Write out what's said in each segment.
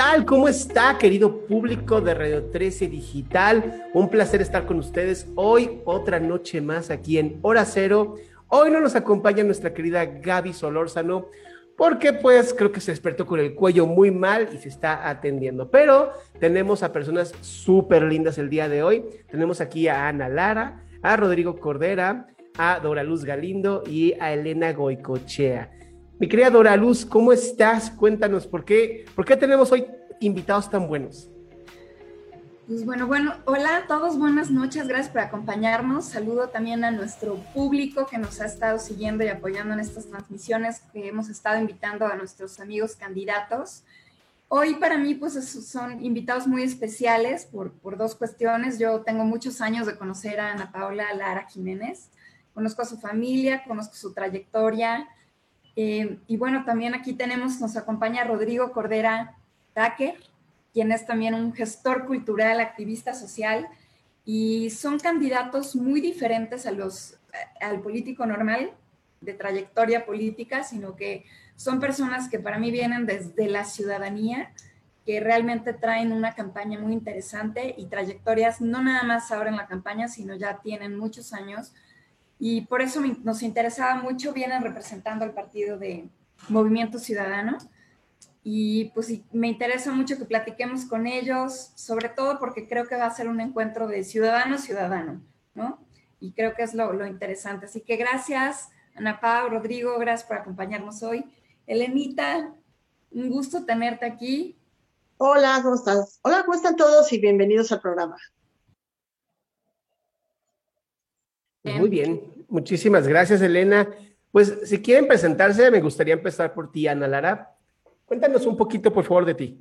tal? ¿Cómo está, querido público de Radio 13 Digital? Un placer estar con ustedes hoy, otra noche más aquí en Hora Cero. Hoy no nos acompaña nuestra querida Gaby Solórzano, porque pues creo que se despertó con el cuello muy mal y se está atendiendo. Pero tenemos a personas súper lindas el día de hoy. Tenemos aquí a Ana Lara, a Rodrigo Cordera, a Dora Luz Galindo y a Elena Goicochea. Mi querida Dora Luz, ¿cómo estás? Cuéntanos, ¿por qué, ¿por qué tenemos hoy invitados tan buenos? Pues bueno, bueno, hola a todos, buenas noches, gracias por acompañarnos. Saludo también a nuestro público que nos ha estado siguiendo y apoyando en estas transmisiones que hemos estado invitando a nuestros amigos candidatos. Hoy para mí pues son invitados muy especiales por, por dos cuestiones. Yo tengo muchos años de conocer a Ana Paula Lara Jiménez, conozco a su familia, conozco su trayectoria, eh, y bueno, también aquí tenemos, nos acompaña Rodrigo Cordera Taque, quien es también un gestor cultural, activista social, y son candidatos muy diferentes a los, al político normal de trayectoria política, sino que son personas que para mí vienen desde la ciudadanía, que realmente traen una campaña muy interesante y trayectorias, no nada más ahora en la campaña, sino ya tienen muchos años y por eso nos interesaba mucho, vienen representando al partido de Movimiento Ciudadano. Y pues me interesa mucho que platiquemos con ellos, sobre todo porque creo que va a ser un encuentro de ciudadano-ciudadano, ¿no? Y creo que es lo, lo interesante. Así que gracias, Ana Pau, Rodrigo, gracias por acompañarnos hoy. Elenita, un gusto tenerte aquí. Hola, ¿cómo estás? Hola, ¿cómo están todos? Y bienvenidos al programa. Muy bien, muchísimas gracias, Elena. Pues si quieren presentarse, me gustaría empezar por ti, Ana Lara. Cuéntanos un poquito, por favor, de ti.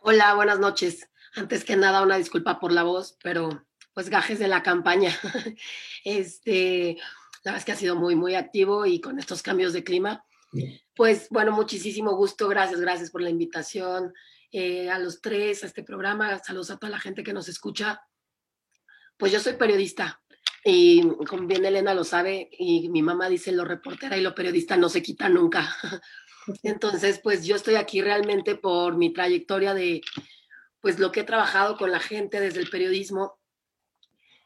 Hola, buenas noches. Antes que nada, una disculpa por la voz, pero pues gajes de la campaña. Este, la verdad es que ha sido muy, muy activo y con estos cambios de clima. Pues bueno, muchísimo gusto. Gracias, gracias por la invitación. Eh, a los tres, a este programa. Saludos a toda la gente que nos escucha. Pues yo soy periodista, y como bien Elena lo sabe, y mi mamá dice, lo reportera y lo periodista no se quita nunca. Entonces, pues yo estoy aquí realmente por mi trayectoria de, pues lo que he trabajado con la gente desde el periodismo.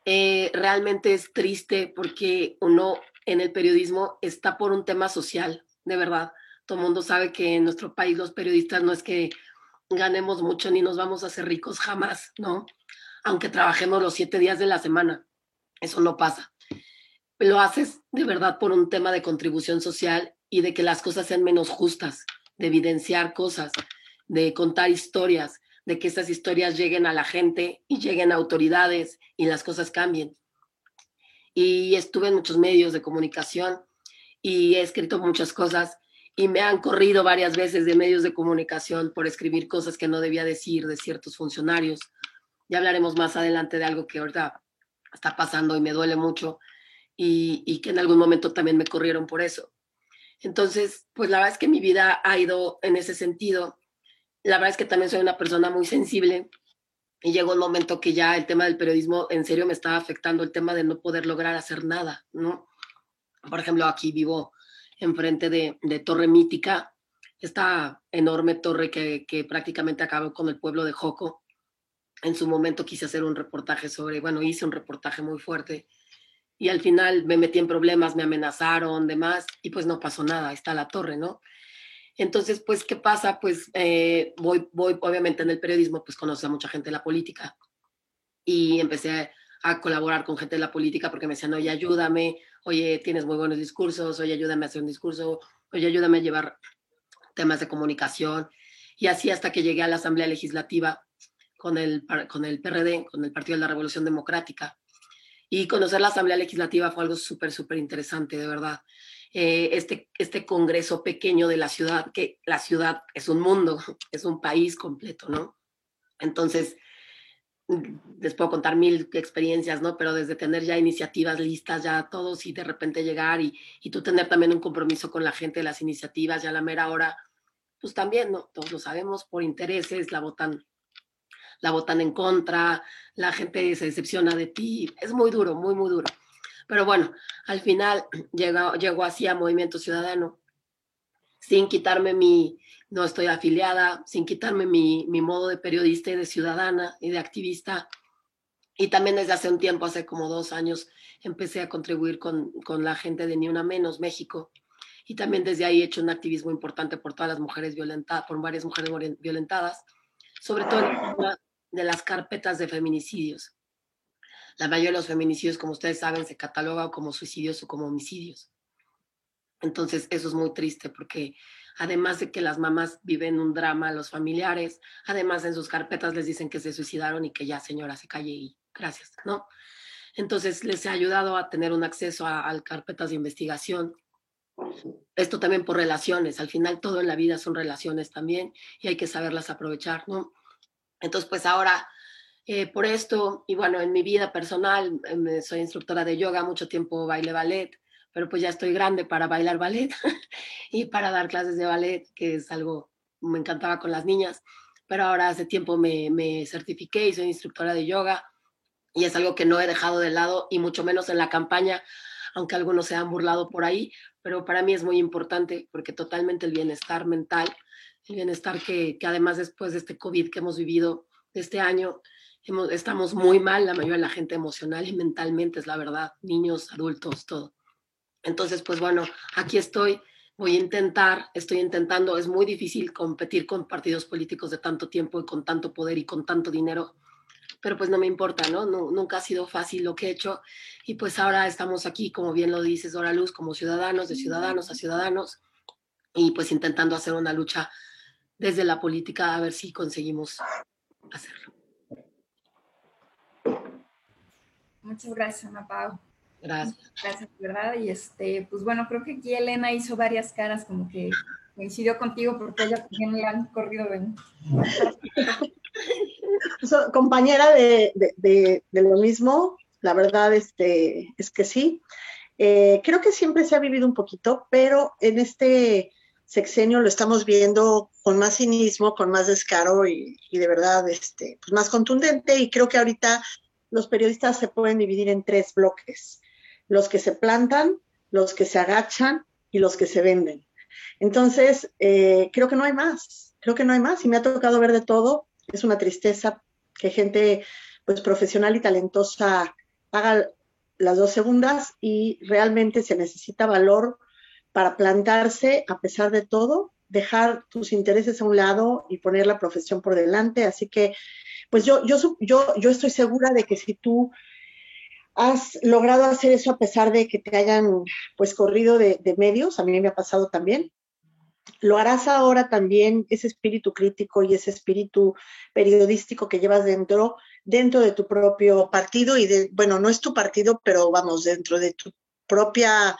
Eh, realmente es triste porque uno en el periodismo está por un tema social, de verdad. Todo el mundo sabe que en nuestro país los periodistas no es que ganemos mucho ni nos vamos a hacer ricos jamás, ¿no? Aunque trabajemos los siete días de la semana eso no pasa. Lo haces de verdad por un tema de contribución social y de que las cosas sean menos justas, de evidenciar cosas, de contar historias, de que esas historias lleguen a la gente y lleguen a autoridades y las cosas cambien. Y estuve en muchos medios de comunicación y he escrito muchas cosas y me han corrido varias veces de medios de comunicación por escribir cosas que no debía decir de ciertos funcionarios. Ya hablaremos más adelante de algo que ahorita está pasando y me duele mucho y, que en algún momento también me corrieron por eso. Entonces, pues la verdad es que mi vida ha ido en ese sentido. La verdad es que también soy una persona muy sensible y llegó un momento que ya el tema del periodismo en serio me estaba afectando el tema de no poder lograr hacer nada, ¿no? Por ejemplo, aquí vivo enfrente de, de Torre Mítica, esta enorme torre que, que prácticamente acabó con el pueblo de Joco en su momento quise hacer un reportaje sobre, bueno, hice un reportaje muy fuerte y al final me metí en problemas, me amenazaron, demás, y pues no pasó nada, está la torre, ¿no? Entonces, pues, ¿qué pasa? Pues eh, voy, voy, obviamente en el periodismo, pues conocí a mucha gente de la política y empecé a colaborar con gente de la política porque me decían, oye, ayúdame, oye, tienes muy buenos discursos, oye, ayúdame a hacer un discurso, oye, ayúdame a llevar temas de comunicación. Y así hasta que llegué a la Asamblea Legislativa con el, con el PRD, con el Partido de la Revolución Democrática. Y conocer la Asamblea Legislativa fue algo súper, súper interesante, de verdad. Eh, este, este congreso pequeño de la ciudad, que la ciudad es un mundo, es un país completo, ¿no? Entonces, les puedo contar mil experiencias, ¿no? Pero desde tener ya iniciativas listas, ya todos y de repente llegar y, y tú tener también un compromiso con la gente de las iniciativas, ya a la mera hora, pues también, ¿no? Todos lo sabemos, por intereses, la votan la votan en contra, la gente se decepciona de ti, es muy duro, muy, muy duro. Pero bueno, al final llegó, llegó así a Movimiento Ciudadano. sin quitarme mi, no estoy afiliada, sin quitarme mi, mi modo de periodista y de ciudadana y de activista. Y también desde hace un tiempo, hace como dos años, empecé a contribuir con, con la gente de Ni Una Menos México. Y también desde ahí he hecho un activismo importante por todas las mujeres violentadas, por varias mujeres violentadas, sobre todo en de las carpetas de feminicidios. La mayoría de los feminicidios, como ustedes saben, se cataloga como suicidios o como homicidios. Entonces, eso es muy triste porque además de que las mamás viven un drama, los familiares, además en sus carpetas les dicen que se suicidaron y que ya señora se calle y gracias, ¿no? Entonces, les he ayudado a tener un acceso a, a carpetas de investigación. Esto también por relaciones. Al final, todo en la vida son relaciones también y hay que saberlas aprovechar, ¿no? Entonces, pues ahora, eh, por esto, y bueno, en mi vida personal, eh, soy instructora de yoga, mucho tiempo baile ballet, pero pues ya estoy grande para bailar ballet y para dar clases de ballet, que es algo, me encantaba con las niñas, pero ahora hace tiempo me, me certifiqué y soy instructora de yoga y es algo que no he dejado de lado y mucho menos en la campaña, aunque algunos se han burlado por ahí, pero para mí es muy importante porque totalmente el bienestar mental el bienestar que, que, además después de este COVID que hemos vivido este año, hemos, estamos muy mal, la mayoría de la gente emocional y mentalmente, es la verdad, niños, adultos, todo. Entonces, pues bueno, aquí estoy, voy a intentar, estoy intentando, es muy difícil competir con partidos políticos de tanto tiempo y con tanto poder y con tanto dinero, pero pues no me importa, ¿no? no nunca ha sido fácil lo que he hecho y pues ahora estamos aquí, como bien lo dices, Dora Luz, como ciudadanos, de ciudadanos a ciudadanos y pues intentando hacer una lucha desde la política a ver si conseguimos hacerlo. Muchas gracias, Ana Pau. Gracias. Gracias, ¿verdad? Y este, pues bueno, creo que aquí Elena hizo varias caras como que coincidió contigo porque ella también le han corrido de... compañera de, de, de, lo mismo, la verdad este, es que sí. Eh, creo que siempre se ha vivido un poquito, pero en este sexenio lo estamos viendo con más cinismo, con más descaro y, de verdad este, pues más contundente. Y creo que ahorita los periodistas se pueden dividir en tres bloques. Los que se plantan, los que se agachan y los que se venden. Entonces, eh, creo que no hay más, creo que no hay más y me ha tocado ver de todo. Es una tristeza que gente pues profesional y talentosa haga las dos segundas y realmente se necesita valor para plantarse a pesar de todo, dejar tus intereses a un lado y poner la profesión por delante. Así que, pues yo, yo, yo, yo estoy segura de que si tú has logrado hacer eso a pesar de que te hayan pues corrido de, de medios, a mí me ha pasado también, lo harás ahora también, ese espíritu crítico y ese espíritu periodístico que llevas dentro, dentro de tu propio partido y de, bueno, no es tu partido, pero vamos, dentro de tu propia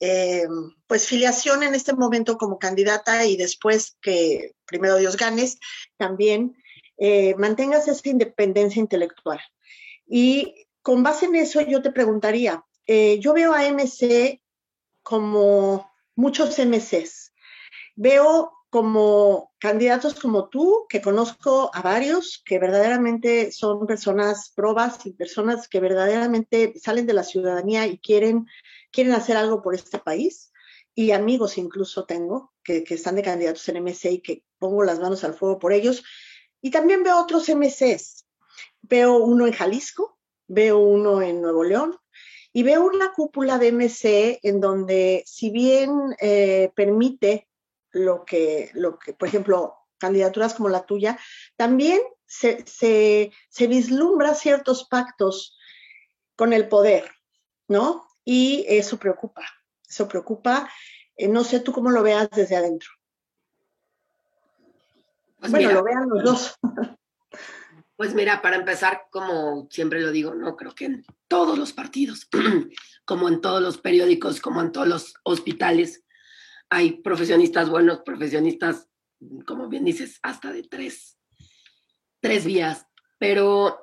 eh, pues filiación en este momento como candidata y después que primero Dios ganes, también eh, mantengas esa independencia intelectual. Y con base en eso yo te preguntaría, eh, yo veo a MC como muchos MCs, veo como candidatos como tú, que conozco a varios, que verdaderamente son personas probas y personas que verdaderamente salen de la ciudadanía y quieren quieren hacer algo por este país y amigos incluso tengo que, están de candidatos en MC y que pongo las manos al fuego por ellos. Y también veo otros MCs. Veo uno en Jalisco, veo uno en Nuevo León y veo una cúpula de MC en donde si bien eh, permite lo que, lo que, por ejemplo, candidaturas como la tuya, también se, se, se vislumbra ciertos pactos con el poder, ¿no? Y eso preocupa, eso preocupa. Eh, no sé tú cómo lo veas desde adentro. Pues bueno, lo vean los dos. Pues mira, para empezar, como siempre lo digo, no creo que en todos los partidos, como en todos los periódicos, como en todos los hospitales, hay profesionistas buenos, profesionistas, como bien dices, hasta de tres, tres vías. Pero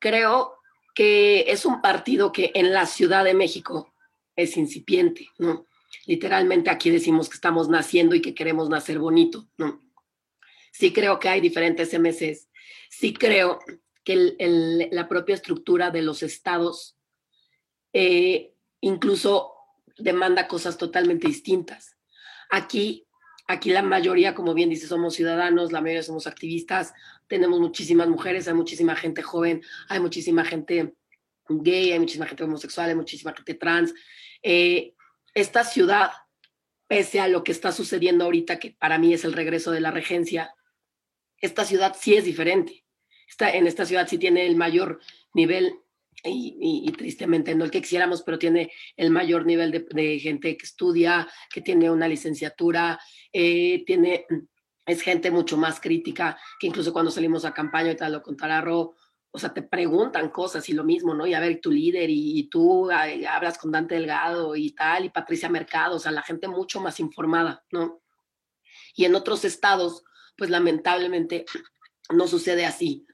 creo que es un partido que en la Ciudad de México es incipiente, ¿no? Literalmente aquí decimos que estamos naciendo y que queremos nacer bonito, ¿no? Sí creo que hay diferentes MCs, sí creo que la propia estructura de los estados eh, incluso demanda cosas totalmente distintas. Aquí aquí la mayoría, como bien dice, somos ciudadanos, la mayoría somos activistas, tenemos muchísimas mujeres, hay muchísima gente joven, hay muchísima gente gay, hay muchísima gente homosexual, hay muchísima gente trans. Eh, esta ciudad, pese a lo que está sucediendo ahorita, que para mí es el regreso de la regencia, esta ciudad sí es diferente. Está, en esta ciudad sí tiene el mayor nivel y, tristemente no el que quisiéramos, pero tiene el mayor nivel de, gente que estudia, que tiene una licenciatura, eh, tiene, es gente mucho más crítica, que incluso cuando salimos a campaña, y tal lo contará Ro, o sea, te preguntan cosas y lo mismo, ¿no? Y a ver, tu líder y, tú hablas con Dante Delgado y tal, y Patricia Mercado, o sea, la gente mucho más informada, ¿no? Y en otros estados, pues lamentablemente no sucede así.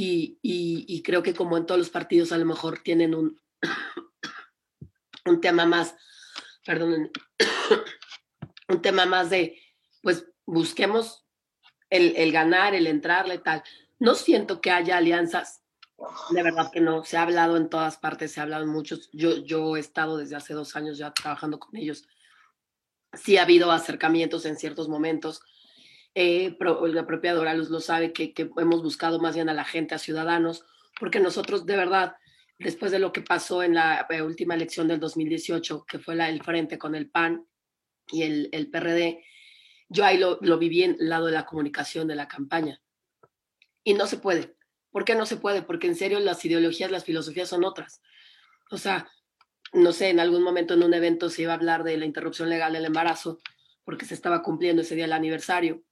Y, creo que como en todos los partidos a lo mejor tienen un, un tema más, perdón, un tema más de, pues busquemos el, el ganar, el entrarle, tal. No siento que haya alianzas, de verdad que no, se ha hablado en todas partes, se ha hablado en muchos, yo, yo he estado desde hace dos años ya trabajando con ellos, sí ha habido acercamientos en ciertos momentos, eh, la propia lo sabe, que, hemos buscado más bien a la gente, a ciudadanos, porque nosotros de verdad, después de lo que pasó en la eh, última elección del 2018, que fue la, el frente con el PAN y el, el PRD, yo ahí lo, lo viví en el lado de la comunicación de la campaña. Y no se puede. ¿Por qué no se puede? Porque en serio las ideologías, las filosofías son otras. O sea, no sé, en algún momento en un evento se iba a hablar de la interrupción legal del embarazo porque se estaba cumpliendo ese día el aniversario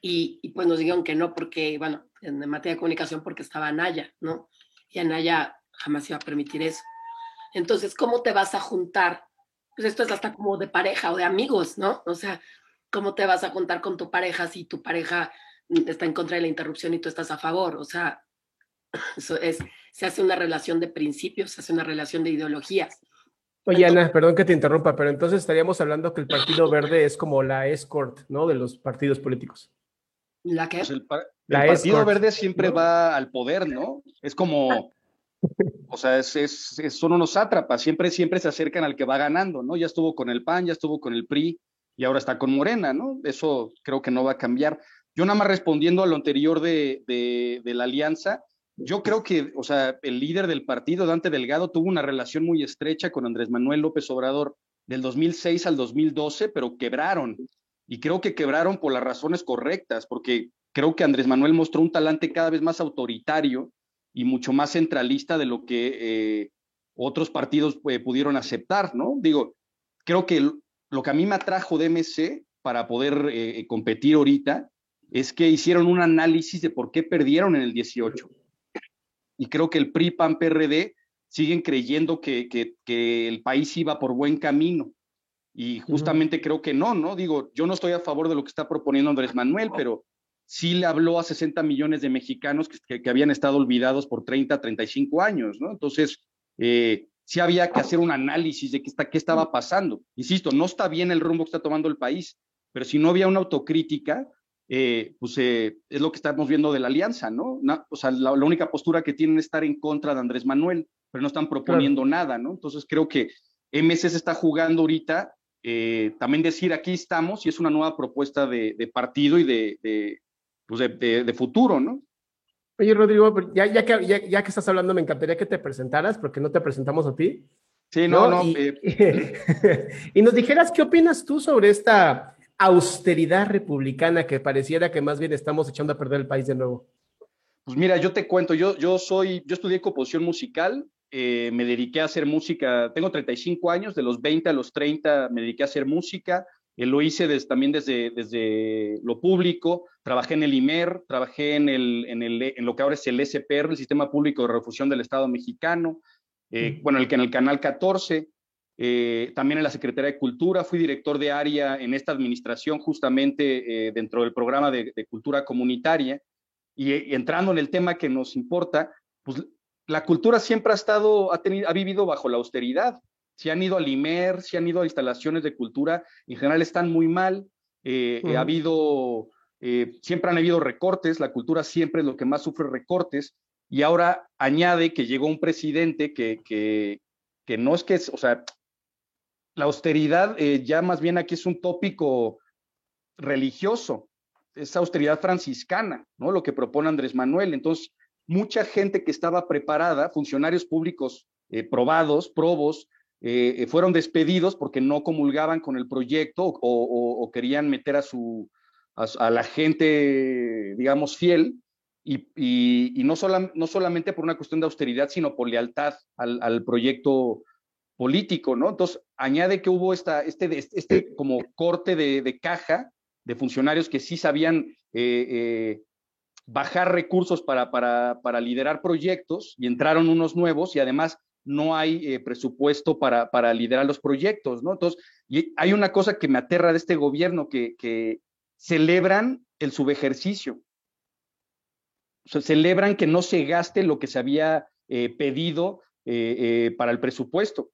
y, pues nos dijeron que no porque, bueno, en materia de comunicación porque estaba Anaya, ¿no? Y Anaya jamás iba a permitir eso. Entonces, ¿cómo te vas a juntar? Pues esto es hasta como de pareja o de amigos, ¿no? O sea, ¿cómo te vas a juntar con tu pareja si tu pareja está en contra de la interrupción y tú estás a favor? O sea, eso es, se hace una relación de principios, se hace una relación de ideologías. Oye, Ana, perdón que te interrumpa, pero entonces estaríamos hablando que el Partido Verde es como la escort, ¿no? De los partidos políticos. ¿La qué? Pues el, Partido Verde siempre va al poder, ¿no? Es como, o sea, es, son unos sátrapas, siempre, siempre se acercan al que va ganando, ¿no? Ya estuvo con el PAN, ya estuvo con el PRI y ahora está con Morena, ¿no? Eso creo que no va a cambiar. Yo nada más respondiendo a lo anterior de, de la alianza, yo creo que, o sea, el líder del partido, Dante Delgado, tuvo una relación muy estrecha con Andrés Manuel López Obrador del 2006 al 2012, pero quebraron y creo que quebraron por las razones correctas, porque creo que Andrés Manuel mostró un talante cada vez más autoritario y mucho más centralista de lo que eh, otros partidos eh, pudieron aceptar, ¿no? Digo, creo que lo que a mí me atrajo de MC para poder eh, competir ahorita es que hicieron un análisis de por qué perdieron en el 18. Y creo que el PRI, PAN, PRD siguen creyendo que, que el país iba por buen camino y justamente creo que no, ¿no? Digo, yo no estoy a favor de lo que está proponiendo Andrés Manuel, pero sí le habló a 60 millones de mexicanos que, que, habían estado olvidados por 30, 35 años, ¿no? Entonces, eh, sí había que hacer un análisis de qué, está, qué estaba pasando. Insisto, no está bien el rumbo que está tomando el país, pero si no había una autocrítica, eh, pues eh, es lo que estamos viendo de la alianza, ¿no? o sea, la, única postura que tienen es estar en contra de Andrés Manuel, pero no están proponiendo nada, ¿no? Entonces creo que MS se está jugando ahorita eh, también decir aquí estamos y es una nueva propuesta de, partido y de, pues de, futuro, ¿no? Oye, Rodrigo, ya, ya, que, ya, que estás hablando, me encantaría que te presentaras, porque no te presentamos a ti. Sí, no, no. Eh. Y, nos dijeras qué opinas tú sobre esta austeridad republicana que pareciera que más bien estamos echando a perder el país de nuevo. Pues mira, yo te cuento, yo, yo soy, yo estudié composición musical, eh, me dediqué a hacer música, tengo 35 años, de los 20 a los 30 me dediqué a hacer música, eh, lo hice también desde, desde lo público, trabajé en el IMER, trabajé en, el, en, el, en lo que ahora es el SPR, el Sistema Público de Refusión del Estado Mexicano, eh, bueno, el, en el Canal 14, también en la Secretaría de Cultura, fui director de área en esta administración justamente dentro del programa de, cultura comunitaria, y, y entrando en el tema que nos importa, pues la cultura siempre ha estado, ha, tenido, ha vivido bajo la austeridad. Si han ido al IMER, si han ido a instalaciones de cultura, en general están muy mal. Eh, eh, ha habido, eh, siempre han habido recortes, la cultura siempre es lo que más sufre recortes, y ahora añade que llegó un presidente que, que, que no es que, o sea, la austeridad ya más bien aquí es un tópico religioso, es austeridad franciscana, ¿no? Lo que propone Andrés Manuel. Entonces, mucha gente que estaba preparada, funcionarios públicos eh, probados, probos, eh, eh, fueron despedidos porque no comulgaban con el proyecto o, querían meter a, su, a, la gente, digamos, fiel, y, no, no, solamente por una cuestión de austeridad, sino por lealtad al, proyecto político, ¿no? Entonces, añade que hubo esta, este, este como corte de, caja de funcionarios que sí sabían bajar recursos para, para, para, liderar proyectos y entraron unos nuevos y además no hay eh, presupuesto para, para, liderar los proyectos, ¿no? Entonces, y hay una cosa que me aterra de este gobierno, que, que celebran el subejercicio. O sea, celebran que no se gaste lo que se había eh, pedido eh, para el presupuesto,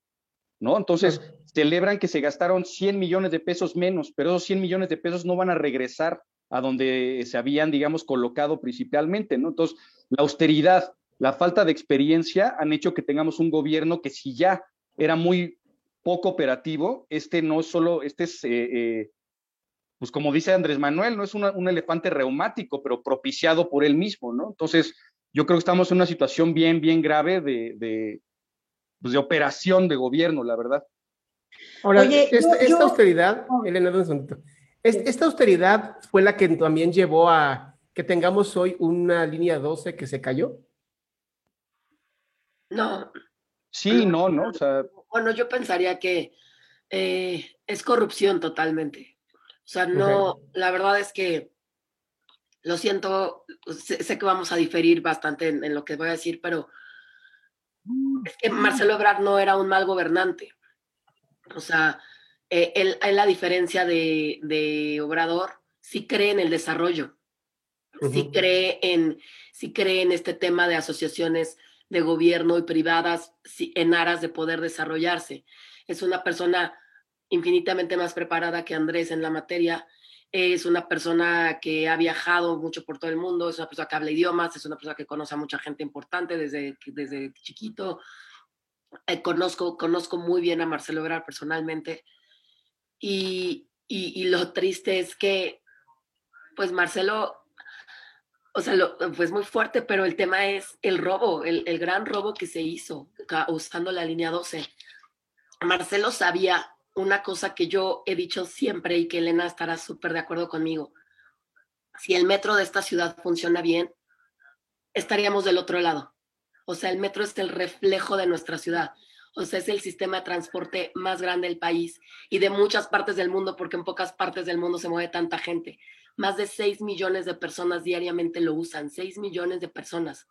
¿no? Entonces, celebran que se gastaron 100 millones de pesos menos, pero esos 100 millones de pesos no van a regresar a donde se habían, digamos, colocado principalmente, ¿no? Entonces, la austeridad, la falta de experiencia han hecho que tengamos un gobierno que si ya era muy poco operativo, este no es solo, este es, eh, eh, pues como dice Andrés Manuel, no es un elefante reumático, pero propiciado por él mismo, ¿no? Entonces, yo creo que estamos en una situación bien, bien grave de, de, pues de operación de gobierno, la verdad. Ahora, esta, austeridad, oh. Elena, un esta austeridad fue la que también llevó a que tengamos hoy una línea 12 que se cayó. No. Sí, no, no. bueno, yo pensaría que eh, es corrupción totalmente. O sea, no, la verdad es que lo siento, sé, que vamos a diferir bastante en, en, lo que voy a decir, pero es que Marcelo Ebrard no era un mal gobernante. O sea, eh, él, la diferencia de, Obrador, sí cree en el desarrollo, sí, cree en, sí cree en este tema de asociaciones de gobierno y privadas en aras de poder desarrollarse. Es una persona infinitamente más preparada que Andrés en la materia. Es una persona que ha viajado mucho por todo el mundo, es una persona que habla idiomas, es una persona que conoce a mucha gente importante desde, desde chiquito. Eh, conozco, conozco muy bien a Marcelo Ebrard personalmente. Y, lo triste es que, pues Marcelo, o sea, lo, pues muy fuerte, pero el tema es el robo, el, el gran robo que se hizo usando la línea 12. Marcelo sabía una cosa que yo he dicho siempre y que Elena estará súper de acuerdo conmigo. Si el metro de esta ciudad funciona bien, estaríamos del otro lado. O sea, el metro es el reflejo de nuestra ciudad o sea, es el sistema de transporte más grande del país y de muchas partes del mundo, porque en pocas partes del mundo se mueve tanta gente. Más de 6 millones de personas diariamente lo usan, 6 millones de personas.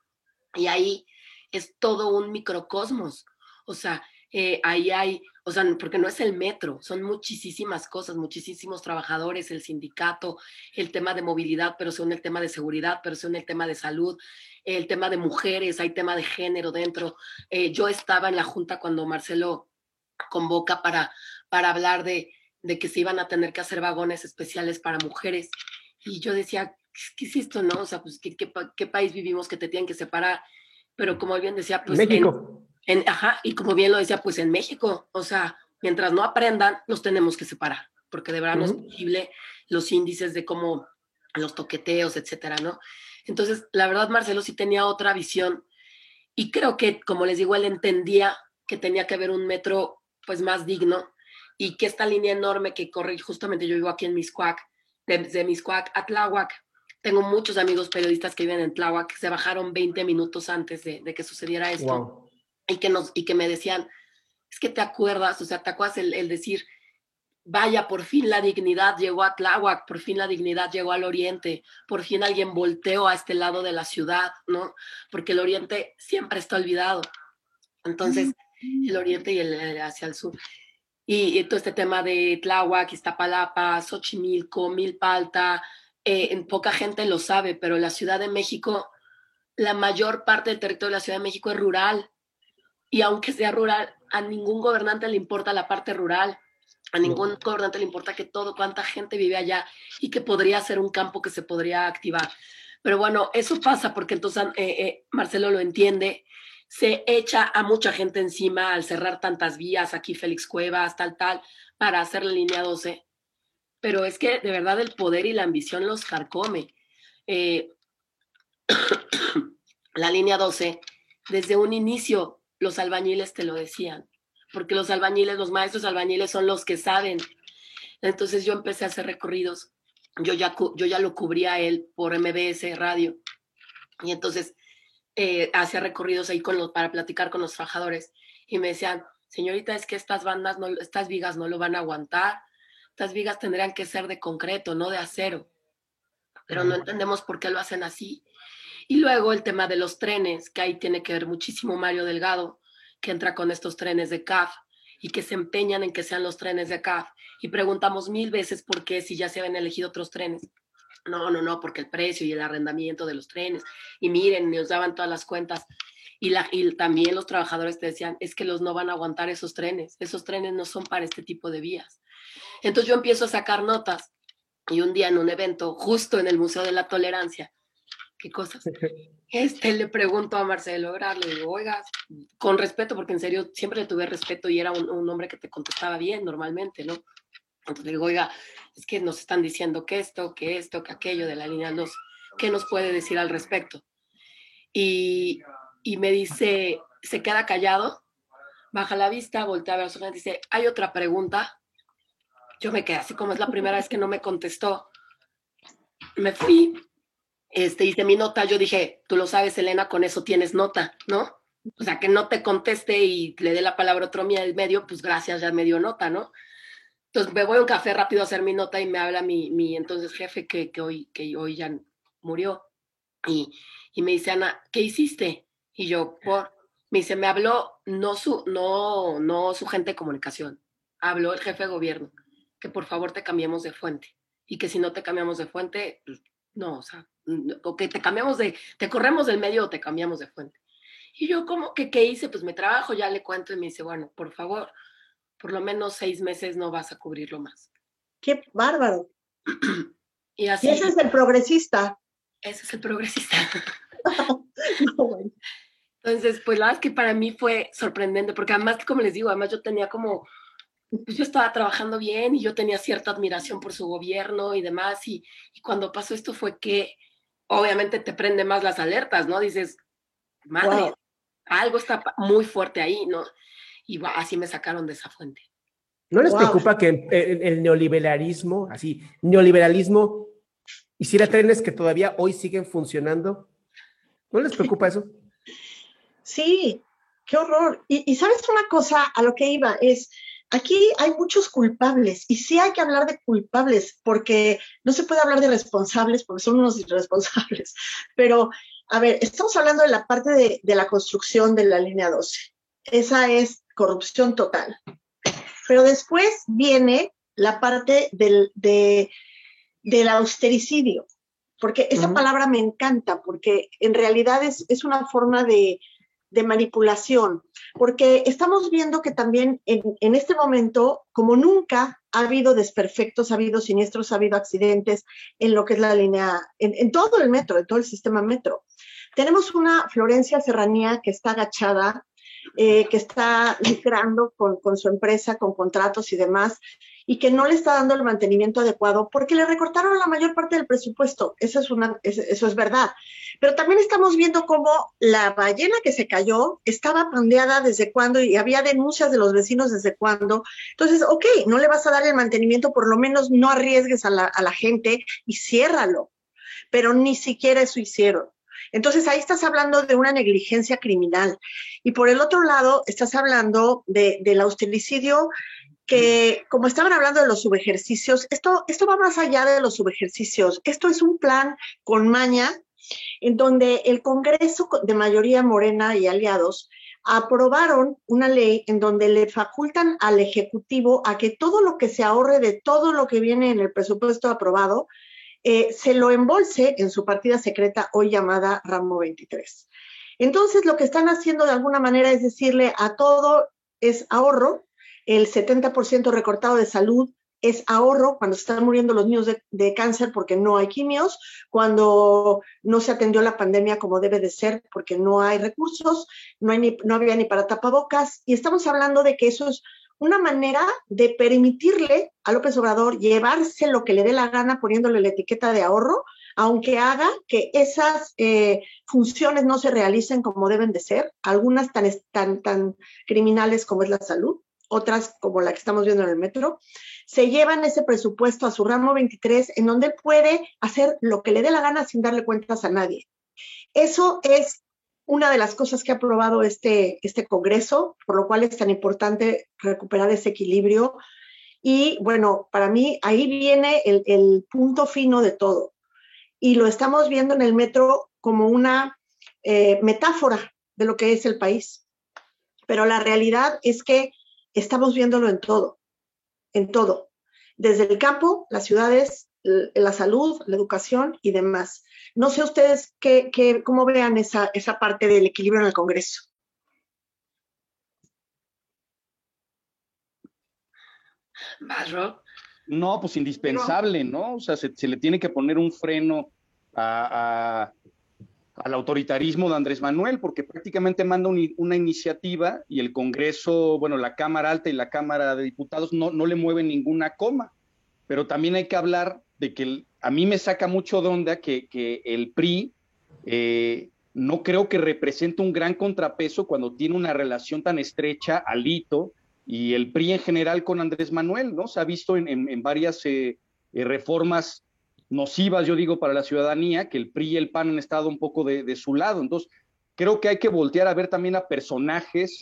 Y ahí es todo un microcosmos. O sea, eh, ahí hay, o sea, porque no es el metro, son muchísimas cosas, muchísimos trabajadores, el sindicato, el tema de movilidad, pero son el tema de seguridad, pero son el tema de salud, el tema de mujeres, hay tema de género dentro. Eh, yo estaba en la junta cuando Marcelo convoca para, para hablar de, de que se iban a tener que hacer vagones especiales para mujeres. Y yo decía, ¿qué es esto, no? O sea, pues, ¿qué, país vivimos que te tienen que separar? Pero como bien decía, pues... México. Ajá, y como bien lo decía, pues en México, o sea, mientras no aprendan, los tenemos que separar, porque de verdad no es posible los índices de cómo los toqueteos, etcétera, ¿no? Entonces, la verdad, Marcelo sí tenía otra visión y creo que, como les digo, él entendía que tenía que haber un metro pues más digno y que esta línea enorme que corre, justamente yo vivo aquí en Miscuac, desde Miscuac a Tláhuac, tengo muchos amigos periodistas que viven en Tláhuac, se bajaron 20 minutos antes de, que sucediera esto y, que nos, y que me decían, es que te acuerdas, o sea, te acuerdas el decir, vaya, por fin la dignidad llegó a Tláhuac, por fin la dignidad llegó al oriente, por fin alguien volteó a este lado de la ciudad, ¿no? Porque el oriente siempre está olvidado. Entonces, el oriente y el hacia el sur. Y, todo este tema de Tláhuac, Iztapalapa, Xochimilco, Milpalta, eh, en poca gente lo sabe, pero la Ciudad de México, la mayor parte del territorio de la Ciudad de México es rural. Y aunque sea rural, a ningún gobernante le importa la parte rural a ningún gobernante le importa que todo, cuánta gente vive allá y que podría ser un campo que se podría activar. Pero bueno, eso pasa porque entonces eh, eh, Marcelo lo entiende, se echa a mucha gente encima al cerrar tantas vías, aquí Félix Cuevas, tal, tal, para hacer la línea 12. pero es que de verdad el poder y la ambición los carcome. Eh, la línea 12, desde un inicio los albañiles te lo decían, porque los albañiles, los maestros albañiles son los que saben. Entonces yo empecé a hacer recorridos. Yo ya, yo ya lo cubría él por MBS Radio. Y entonces eh, hacía recorridos ahí con los, para platicar con los trabajadores. Y me decían, señorita, es que estas bandas, no, estas vigas no lo van a aguantar. Estas vigas tendrían que ser de concreto, no de acero. Pero no entendemos por qué lo hacen así. Y luego el tema de los trenes, que ahí tiene que ver muchísimo Mario Delgado, que entra con estos trenes de CAF y que se empeñan en que sean los trenes de CAF. Y preguntamos mil veces por qué si ya se habían elegido otros trenes. No, no, no, porque el precio y el arrendamiento de los trenes. Y miren, nos daban todas las cuentas. Y, la, también los trabajadores te decían, es que los no van a aguantar esos trenes. Esos trenes no son para este tipo de vías. Entonces yo empiezo a sacar notas. Y un día en un evento, justo en el Museo de la Tolerancia, qué cosas. Este, le pregunto a Marcelo Ebrard, le digo, oiga, con respeto, porque en serio siempre le tuve respeto y era un, hombre que te contestaba bien normalmente, ¿no? Entonces le digo, oiga, es que nos están diciendo que esto, que esto, que aquello de la línea 2, ¿qué nos puede decir al respecto? Y, y me dice, se queda callado, baja la vista, voltea a ver a su gente dice, ¿hay otra pregunta? Yo me quedé así como es la primera vez que no me contestó. Me fui, este, hice mi nota, yo dije, tú lo sabes, Elena, con eso tienes nota, ¿no? O sea, que no te conteste y le dé la palabra a otro medio, pues gracias, ya me dio nota, ¿no? Entonces me voy a un café rápido a hacer mi nota y me habla mi, mi entonces jefe que, que, hoy, que hoy ya murió. Y, y me dice, Ana, ¿qué hiciste? Y yo, por, me dice, me habló no su, no, no su gente de comunicación, habló el jefe de gobierno, que por favor te cambiemos de fuente. Y que si no te cambiamos de fuente, pues, no, o sea, o que te cambiamos de, te corremos del medio o te cambiamos de fuente. Y yo, como que qué hice? Pues mi trabajo, ya le cuento y me dice, bueno, por favor, por lo menos seis meses no vas a cubrirlo más. Qué bárbaro. y así. ese es el progresista. Ese es el progresista. Entonces, pues la verdad es que para mí fue sorprendente, porque además, como les digo, además yo tenía como pues yo estaba trabajando bien y yo tenía cierta admiración por su gobierno y demás, y, cuando pasó esto fue que obviamente te prende más las alertas, ¿no? Dices, madre, algo está muy fuerte ahí, ¿no? Y así me sacaron de esa fuente. ¿No les preocupa que el, neoliberalismo, así, neoliberalismo, hiciera trenes que todavía hoy siguen funcionando? ¿No les preocupa eso? Sí, qué horror. Y, y sabes una cosa a lo que iba, es, aquí hay muchos culpables y sí hay que hablar de culpables porque no se puede hablar de responsables porque son unos irresponsables. Pero, a ver, estamos hablando de la parte de, la construcción de la línea 12. Esa es corrupción total. Pero después viene la parte del, del austericidio, porque esa palabra me encanta, porque en realidad es, es una forma de, de manipulación, porque estamos viendo que también en, este momento, como nunca, ha habido desperfectos, ha habido siniestros, ha habido accidentes en lo que es la línea, en, todo el metro, en todo el sistema metro. Tenemos una Florencia Serranía que está agachada, eh, que está lucrando con, con, su empresa, con contratos y demás, y que no le está dando el mantenimiento adecuado porque le recortaron la mayor parte del presupuesto. Eso es, eso es verdad. Pero también estamos viendo cómo la ballena que se cayó estaba pandeada desde cuándo y había denuncias de los vecinos desde cuándo. Entonces, ok, no le vas a dar el mantenimiento, por lo menos no arriesgues a la, a la gente y ciérralo. Pero ni siquiera eso hicieron. Entonces ahí estás hablando de una negligencia criminal. Y por el otro lado, estás hablando de, del austericidio que como estaban hablando de los subejercicios, esto, esto va más allá de los subejercicios. Esto es un plan con maña en donde el Congreso de mayoría morena y aliados aprobaron una ley en donde le facultan al Ejecutivo a que todo lo que se ahorre de todo lo que viene en el presupuesto aprobado eh, se lo embolse en su partida secreta hoy llamada Ramo 23. Entonces, lo que están haciendo de alguna manera es decirle a todo es ahorro, el 70% recortado de salud, es ahorro cuando se están muriendo los niños de, cáncer porque no hay quimios, cuando no se atendió la pandemia como debe de ser porque no hay recursos, no, hay ni, no había ni para tapabocas. Y estamos hablando de que eso es una manera de permitirle a López Obrador llevarse lo que le dé la gana poniéndole la etiqueta de ahorro, aunque haga que esas eh, funciones no se realicen como deben de ser, algunas tan, tan, tan criminales como es la salud, otras como la que estamos viendo en el metro, se llevan ese presupuesto a su ramo 23 en donde puede hacer lo que le dé la gana sin darle cuentas a nadie. Eso es una de las cosas que ha aprobado este, este Congreso, por lo cual es tan importante recuperar ese equilibrio. Y bueno, para mí ahí viene el, punto fino de todo. Y lo estamos viendo en el metro como una eh, metáfora de lo que es el país. Pero la realidad es que estamos viéndolo en todo, en todo. Desde el campo, las ciudades, la salud, la educación y demás. No sé ustedes qué, cómo vean esa, esa parte del equilibrio en el Congreso. No, pues indispensable, ¿no? O sea, se, le tiene que poner un freno a, al autoritarismo de Andrés Manuel, porque prácticamente manda una iniciativa y el Congreso, bueno, la Cámara Alta y la Cámara de Diputados no, no le mueven ninguna coma. Pero también hay que hablar de que a mí me saca mucho de onda que, el PRI eh, no creo que represente un gran contrapeso cuando tiene una relación tan estrecha, Alito, y el PRI en general con Andrés Manuel, ¿no? Se ha visto en, varias eh, eh, reformas nocivas, yo digo, para la ciudadanía, que el PRI y el PAN han estado un poco de, su lado. Entonces, creo que hay que voltear a ver también a personajes,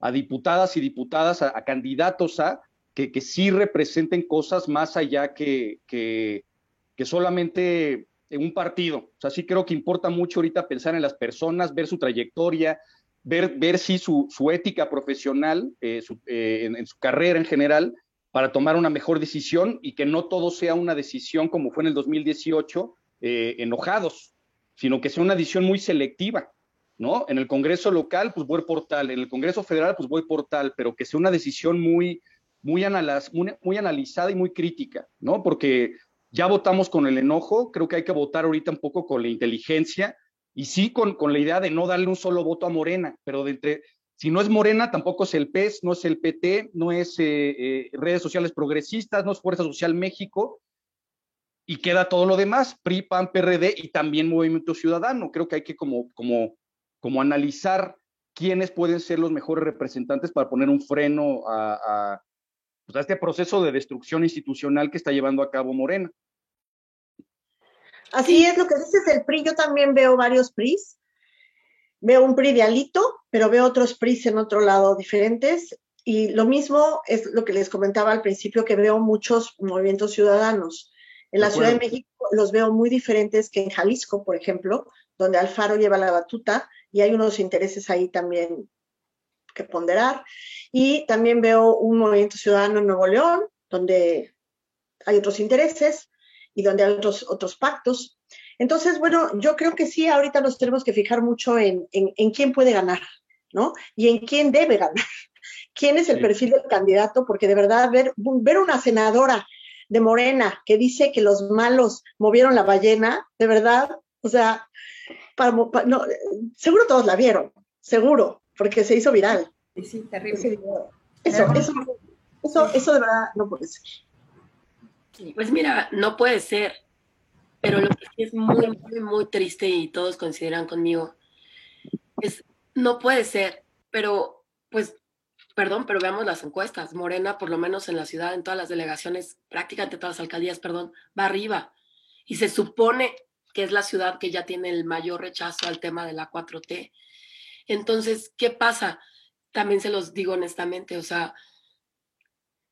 a diputadas y diputadas, a candidatos a, que, que sí representen cosas más allá que, que, solamente en un partido. O sea, sí creo que importa mucho ahorita pensar en las personas, ver su trayectoria, ver, ver si su, su ética profesional, eh, eh, en, su carrera en general, para tomar una mejor decisión y que no todo sea una decisión como fue en el 2018, eh, enojados, sino que sea una decisión muy selectiva. ¿no? En el Congreso local, pues voy por tal, en el Congreso federal, pues voy por tal, pero que sea una decisión muy, muy, analizada y muy crítica, ¿no? Porque ya votamos con el enojo, creo que hay que votar ahorita un poco con la inteligencia y sí con, con la idea de no darle un solo voto a Morena, pero de entre, si no es Morena, tampoco es el PES, no es el PT, no es eh, eh, redes sociales progresistas, no es Fuerza Social México, y queda todo lo demás, PRI, PAN, PRD y también Movimiento Ciudadano. Creo que hay que como, como, como analizar quiénes pueden ser los mejores representantes para poner un freno a, pues, a este proceso de destrucción institucional que está llevando a cabo Morena. Así es lo que dices el PRI. Yo también veo varios PRIs. Veo un PRI de Alito, pero veo otros PRIs en otro lado diferentes. Y lo mismo es lo que les comentaba al principio, que veo muchos movimientos ciudadanos. En la Ciudad de México los veo muy diferentes que en Jalisco, por ejemplo, donde Alfaro lleva la batuta y hay unos intereses ahí también que ponderar. Y también veo un movimiento ciudadano en Nuevo León, donde hay otros intereses y donde hay otros, otros pactos. Entonces, bueno, yo creo que sí, ahorita nos tenemos que fijar mucho en, en, quién puede ganar, ¿no? Y en quién debe ganar. ¿Quién es el perfil del candidato? Porque de verdad, ver, ver una senadora de Morena que dice que los malos movieron la ballena, de verdad, o sea, para, no, seguro todos la vieron, seguro, porque se hizo viral. Sí, sí, terrible. Eso, eso, eso, eso de verdad no puede ser. Pues mira, no puede ser, pero lo que sí es muy, muy, muy triste y todos consideran conmigo es, no puede ser, pero pues, perdón, pero veamos las encuestas. Morena, por lo menos en la ciudad, en todas las delegaciones, prácticamente todas las alcaldías, perdón, va arriba. Y se supone que es la ciudad que ya tiene el mayor rechazo al tema de la 4T. Entonces, ¿qué pasa? También se los digo honestamente, o sea,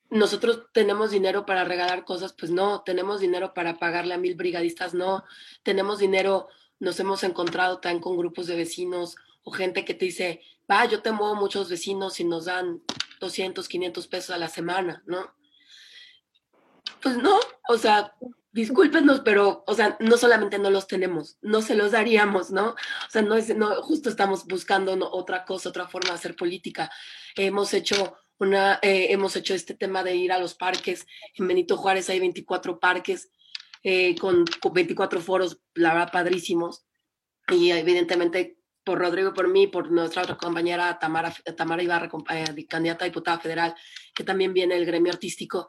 nosotros tenemos dinero para regalar cosas, pues no, tenemos dinero para pagarle a mil brigadistas, no, tenemos dinero, nos hemos encontrado también con grupos de vecinos o gente que te dice, va, yo te muevo muchos vecinos y nos dan 200, 500 pesos a la semana, ¿no? Pues no, o sea, discúlpenos, pero, o sea, no solamente no los tenemos, no se los daríamos, ¿no? O sea, no es, no, justo estamos buscando otra cosa, otra forma de hacer política. Hemos hecho Una, eh, hemos hecho este tema de ir a los parques. En Benito Juárez hay 24 parques eh, con, 24 foros, la verdad, padrísimos. Y evidentemente por Rodrigo, por mí, por nuestra otra compañera Tamara, Tamara Ibarra, eh, candidata a diputada federal, que también viene el gremio artístico.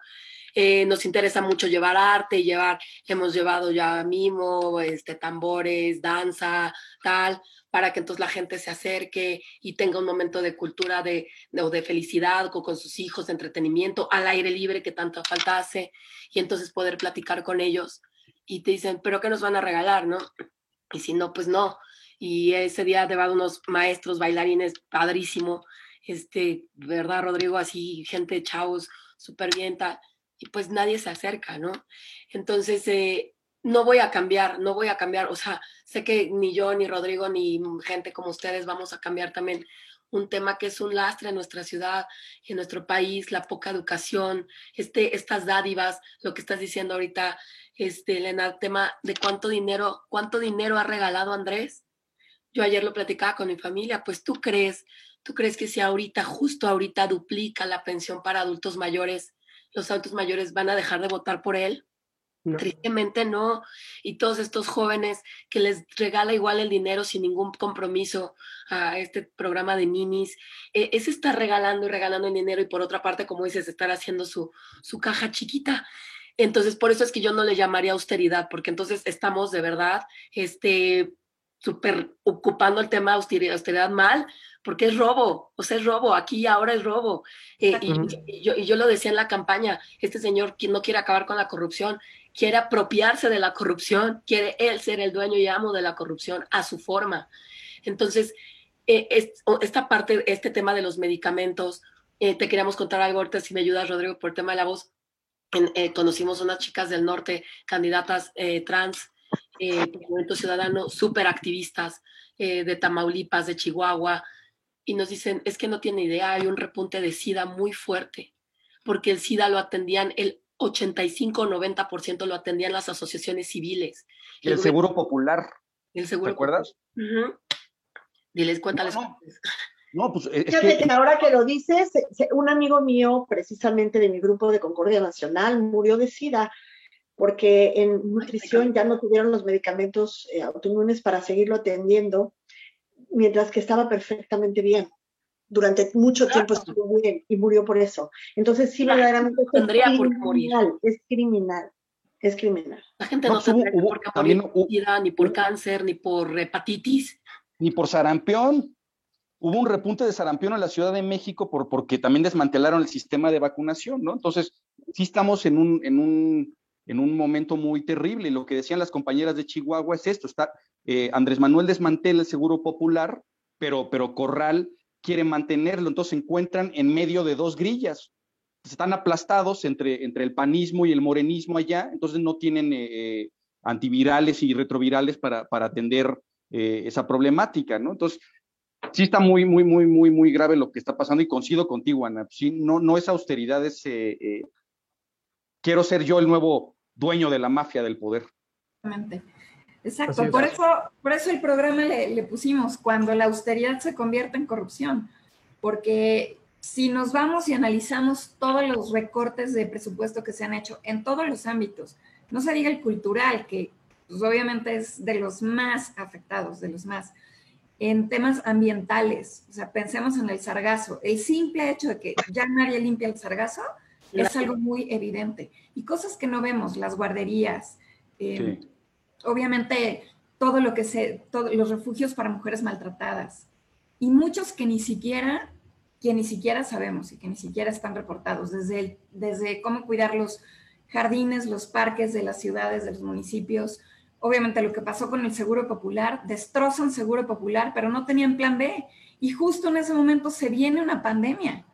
Eh, nos interesa mucho llevar arte, llevar, hemos llevado ya mimo, este, tambores, danza, tal, para que entonces la gente se acerque y tenga un momento de cultura de, de, de felicidad con, con, sus hijos, de entretenimiento, al aire libre que tanto falta hace, y entonces poder platicar con ellos. Y te dicen, pero ¿qué nos van a regalar, no? Y si no, pues no. Y ese día van unos maestros, bailarines, padrísimo. Este, ¿verdad, Rodrigo? Así, gente, chavos, súper bien, y pues nadie se acerca, ¿no? Entonces, eh, no voy a cambiar, no voy a cambiar, o sea, sé que ni yo, ni Rodrigo, ni gente como ustedes vamos a cambiar también un tema que es un lastre en nuestra ciudad en nuestro país, la poca educación, este, estas dádivas, lo que estás diciendo ahorita, este, Elena, el tema de cuánto dinero, cuánto dinero ha regalado Andrés. Yo ayer lo platicaba con mi familia, pues tú crees, tú crees que si ahorita, justo ahorita duplica la pensión para adultos mayores, los adultos mayores van a dejar de votar por él. No. Tristemente no. Y todos estos jóvenes que les regala igual el dinero sin ningún compromiso a este programa de ninis, eh, es estar regalando y regalando el dinero y por otra parte, como dices, estar haciendo su, su caja chiquita. Entonces, por eso es que yo no le llamaría austeridad, porque entonces estamos de verdad este, súper ocupando el tema de austeridad, austeridad mal, porque es robo, o sea, es robo, aquí y ahora es robo. Eh, y, y, yo, y, yo, lo decía en la campaña, este señor no quiere acabar con la corrupción, quiere apropiarse de la corrupción, quiere él ser el dueño y amo de la corrupción a su forma. Entonces, eh, es, esta parte, este tema de los medicamentos, eh, te queríamos contar algo ahorita, si me ayudas, Rodrigo, por el tema de la voz. En, eh, conocimos unas chicas del norte, candidatas trans, Movimiento Ciudadano, súper activistas de Tamaulipas, de Chihuahua, y nos dicen, es que no tiene idea, hay un repunte de SIDA muy fuerte, porque el SIDA lo atendían, el 85 o 90% lo atendían las asociaciones civiles. Y el, el Seguro Popular. El Seguro ¿Te acuerdas? Uh -huh. Diles, cuéntales. No, no. no pues es Fíjate que... que ahora que lo dices, un amigo mío, precisamente de mi grupo de Concordia Nacional, murió de SIDA porque en nutrición ya no tuvieron los medicamentos eh, autoinmunes para seguirlo atendiendo mientras que estaba perfectamente bien. Durante mucho tiempo estuvo bien y murió por eso. Entonces, sí, claro, verdaderamente tendría es por criminal, morir. es criminal, es criminal. La gente no, No, se hubo- tendría hubo- por qué morir hubo- por ni por cáncer, ni por hepatitis. Ni por sarampión. Hubo un repunte de sarampión en la Ciudad de México por, porque también desmantelaron el sistema de vacunación, ¿no? Entonces, sí estamos en un, en un, en un momento muy terrible. Lo que decían las compañeras de Chihuahua es esto, está, eh, Andrés Manuel desmantela el Seguro Popular, pero, pero Corral quiere mantenerlo, entonces se encuentran en medio de dos grillas. Están aplastados entre, entre el panismo y el morenismo allá, entonces no tienen eh, eh, antivirales y retrovirales para, para atender eh, esa problemática, ¿no? Entonces, sí está muy, muy, muy, muy, muy grave lo que está pasando y coincido contigo, Ana. Sí, no, no es austeridad, es eh, eh, quiero ser yo el nuevo dueño de la mafia del poder. Exactamente. Exacto, es. por eso, por eso el programa le, le pusimos cuando la austeridad se convierte en corrupción, porque si nos vamos y analizamos todos los recortes de presupuesto que se han hecho en todos los ámbitos, no se diga el cultural, que pues, obviamente es de los más afectados, de los más, en temas ambientales, o sea, pensemos en el sargazo, el simple hecho de que ya nadie limpia el sargazo es algo muy evidente, y cosas que no vemos, las guarderías, eh, Sí. obviamente todo lo que se, todos los refugios para mujeres maltratadas y muchos que ni siquiera, que ni siquiera sabemos y que ni siquiera están reportados, desde, el- desde cómo cuidar los jardines, los parques de las ciudades, de los municipios. Obviamente lo que pasó con el Seguro Popular, destrozan Seguro Popular, pero no tenían plan B. Y justo en ese momento se viene una pandemia.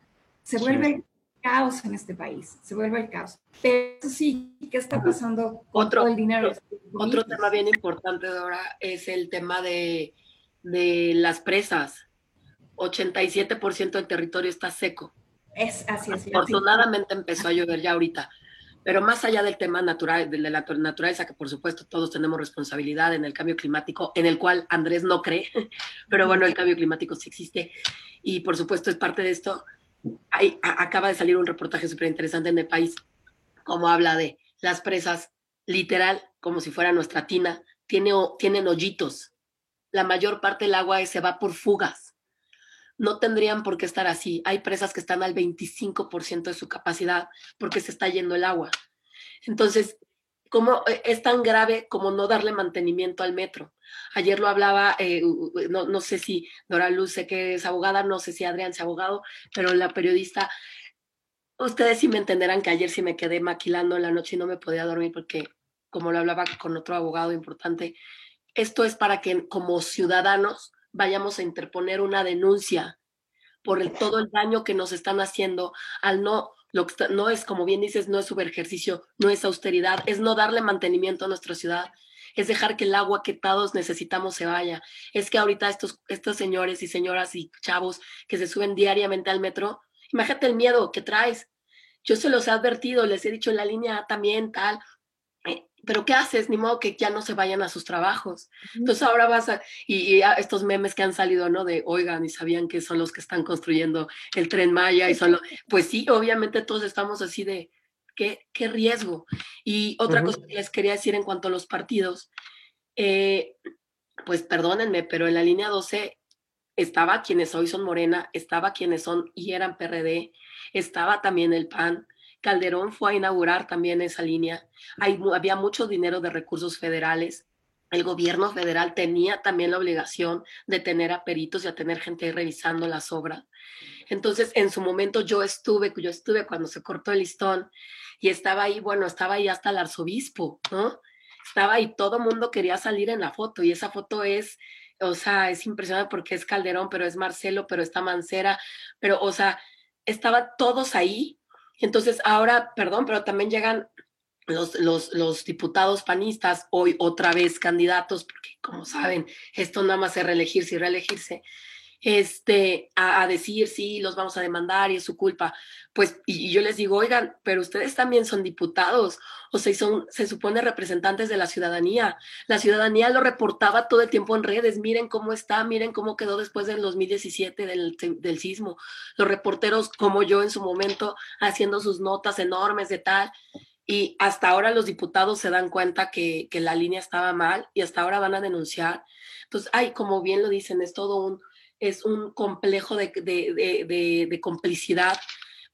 Se vuelve el caos en este país, se vuelve el caos. Pero eso sí, ¿qué está pasando con Otro- todo el dinero? Otro tema bien importante, Dora, es el tema de, de las presas. 87% del territorio está seco. Es así, es. así. Afortunadamente empezó a llover ya ahorita. Pero más allá del tema natural, de la naturaleza, que por supuesto todos tenemos responsabilidad en el cambio climático, en el cual Andrés no cree, pero bueno, el cambio climático sí existe y por supuesto es parte de esto. Acaba de salir un reportaje súper interesante en el país, como habla de las presas, literal, como si fuera nuestra tina, tiene, tienen hoyitos. La mayor parte del agua se va por fugas. No tendrían por qué estar así. Hay presas que están al 25% de su capacidad porque se está yendo el agua. Entonces, ¿cómo e, es tan grave como no darle mantenimiento al metro? Ayer lo hablaba, eh, no, no, sé si Dora Luz, sé que es abogada, no sé si Adrián es abogado, pero la periodista, ustedes sí me entenderán que ayer sí me quedé maquilando en la noche y no me podía dormir porque, como lo hablaba con otro abogado importante, esto es para que como ciudadanos vayamos a interponer una denuncia por todo el daño que nos están haciendo al no lo que no es, como bien dices, no es ejercicio, no es austeridad, es no darle mantenimiento a nuestra ciudad, es dejar que el agua que todos necesitamos se vaya. Es que ahorita estos, estos señores y señoras y chavos que se suben diariamente al metro, imagínate el miedo que traes. Yo se los he advertido, les he dicho en la línea también, tal, pero ¿qué haces? Ni modo que ya no se vayan a sus trabajos. Entonces ahora vas a, y, estos memes que han salido, ¿no? De, oigan, y sabían que son los que están construyendo el tren Maya y son pues sí, obviamente todos estamos así de, qué, riesgo. Y otra cosa que les quería decir en cuanto a los partidos, eh, pues perdónenme, pero en la línea 12 estaba quienes hoy son Morena, estaba quienes son y eran PRD, estaba también el PAN. Calderón fue a inaugurar también esa línea. Había mucho dinero de recursos federales. El gobierno federal tenía también la obligación de tener a peritos y a tener gente revisando las obras. Entonces, en su momento yo estuve, yo estuve cuando se cortó el listón y estaba ahí, bueno, estaba ahí hasta el arzobispo, ¿no? Estaba ahí, todo mundo quería salir en la foto y esa foto es, o sea, es impresionante porque es Calderón, pero es Marcelo, pero está Mancera, pero, o sea, estaban todos ahí. Entonces, ahora, perdón, pero también llegan los, los, los, diputados panistas, hoy otra vez candidatos, porque como saben, esto nada más es reelegirse y reelegirse, este, a, decir, sí, los vamos a demandar y es su culpa. Pues, y, yo les digo, oigan, pero ustedes también son diputados, o sea, son, se supone representantes de la ciudadanía. La ciudadanía lo reportaba todo el tiempo en redes, miren cómo está, miren cómo quedó después del 2017 del, del sismo. Los reporteros como yo en su momento haciendo sus notas enormes de tal. Y hasta ahora los diputados se dan cuenta que, que la línea estaba mal y hasta ahora van a denunciar. Entonces, ay, como bien lo dicen, es todo un, es un complejo de, complicidad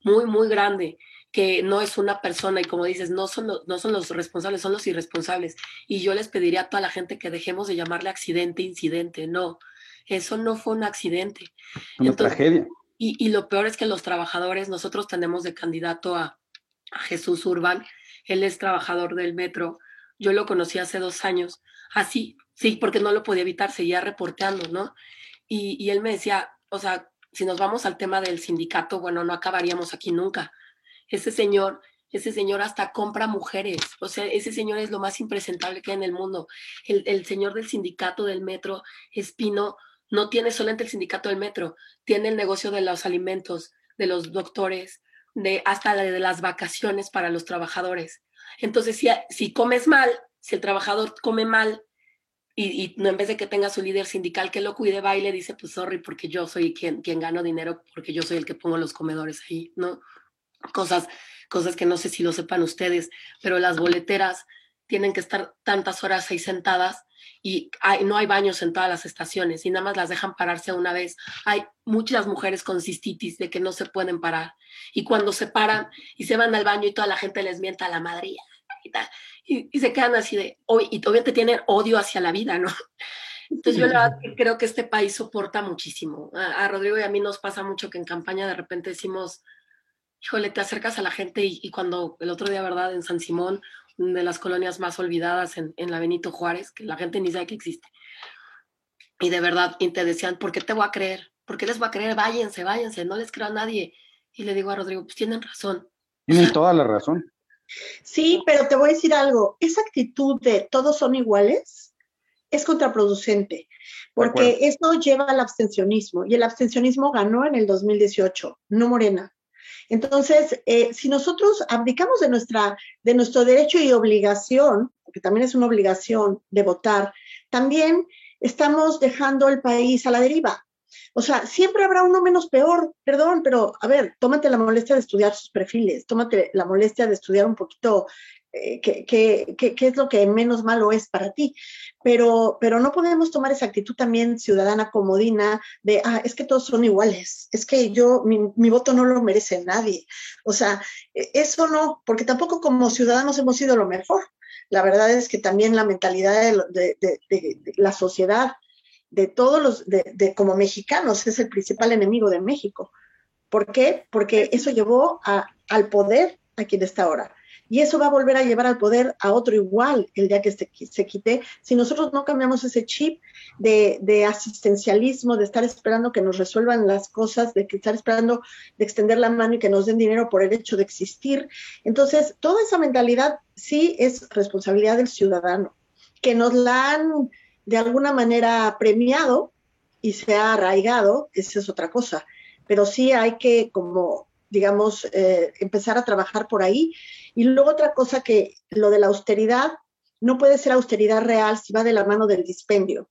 muy, muy grande, que no es una persona y como dices, no son, no son los responsables, son los irresponsables. Y yo les pediría a toda la gente que dejemos de llamarle accidente, incidente, no, eso no fue un accidente. Una tragedia. Y, lo peor es que los trabajadores, nosotros tenemos de candidato a, a Jesús Urbán, él es trabajador del metro, yo lo conocí hace dos años, así, sí, porque no lo podía evitar, seguía reporteando, ¿no? Y, él me decía, o sea, si nos vamos al tema del sindicato, bueno, no acabaríamos aquí nunca. Ese señor, ese señor hasta compra mujeres, o sea, ese señor es lo más impresentable que hay en el mundo. El, el señor del sindicato del metro, Espino, no tiene solamente el sindicato del metro, tiene el negocio de los alimentos, de los doctores, de hasta de las vacaciones para los trabajadores. Entonces, si, si comes mal, si el trabajador come mal, y, no en vez de que tenga su líder sindical que lo cuide, va y le dice, pues sorry, porque yo soy quien, quien gano dinero, porque yo soy el que pongo los comedores ahí, ¿no? Cosas, cosas que no sé si lo sepan ustedes, pero las boleteras tienen que estar tantas horas ahí sentadas y no hay baños en todas las estaciones y nada más las dejan pararse una vez. Hay muchas mujeres con cistitis de que no se pueden parar y cuando se paran y se van al baño y toda la gente les mienta a la madre y tal y, se quedan así de, y obviamente tienen odio hacia la vida, ¿no? Entonces yo la verdad creo que este país soporta muchísimo. A, Rodrigo y a mí nos pasa mucho que en campaña de repente decimos, híjole, te acercas a la gente y, cuando el otro día, ¿verdad? En San Simón, una de las colonias más olvidadas en, en la Benito Juárez, que la gente ni sabe que existe. Y de verdad, y te decían, ¿por qué te voy a creer? ¿Por qué les voy a creer? Váyanse, váyanse, no les creo a nadie. Y le digo a Rodrigo, pues tienen razón. Tienen toda la razón. Sí, pero te voy a decir algo, esa actitud de todos son iguales es contraproducente, porque esto lleva al abstencionismo y el abstencionismo ganó en el 2018, no Morena. Entonces, eh, si nosotros abdicamos de, nuestra, de nuestro derecho y obligación, porque también es una obligación de votar, también estamos dejando el país a la deriva. O sea, siempre habrá uno menos peor, perdón, pero a ver, tómate la molestia de estudiar sus perfiles, tómate la molestia de estudiar un poquito eh, qué, es lo que menos malo es para ti. Pero, pero no podemos tomar esa actitud también ciudadana comodina de, ah, es que todos son iguales, es que yo, mi, mi voto no lo merece nadie. O sea, e, eso no, porque tampoco como ciudadanos hemos sido lo mejor. La verdad es que también la mentalidad de, la sociedad, de todos los, de, como mexicanos, es el principal enemigo de México. ¿Por qué? Porque eso llevó al poder a quien está ahora. Y eso va a volver a llevar al poder a otro igual el día que se, se quite. Si nosotros no cambiamos ese chip de, asistencialismo, de estar esperando que nos resuelvan las cosas, de que estar esperando de extender la mano y que nos den dinero por el hecho de existir. Entonces, toda esa mentalidad sí es responsabilidad del ciudadano, que nos la han de alguna manera premiado y se ha arraigado, esa es otra cosa. Pero sí hay que, como digamos, eh, empezar a trabajar por ahí. Y luego otra cosa que lo de la austeridad no puede ser austeridad real si va de la mano del dispendio.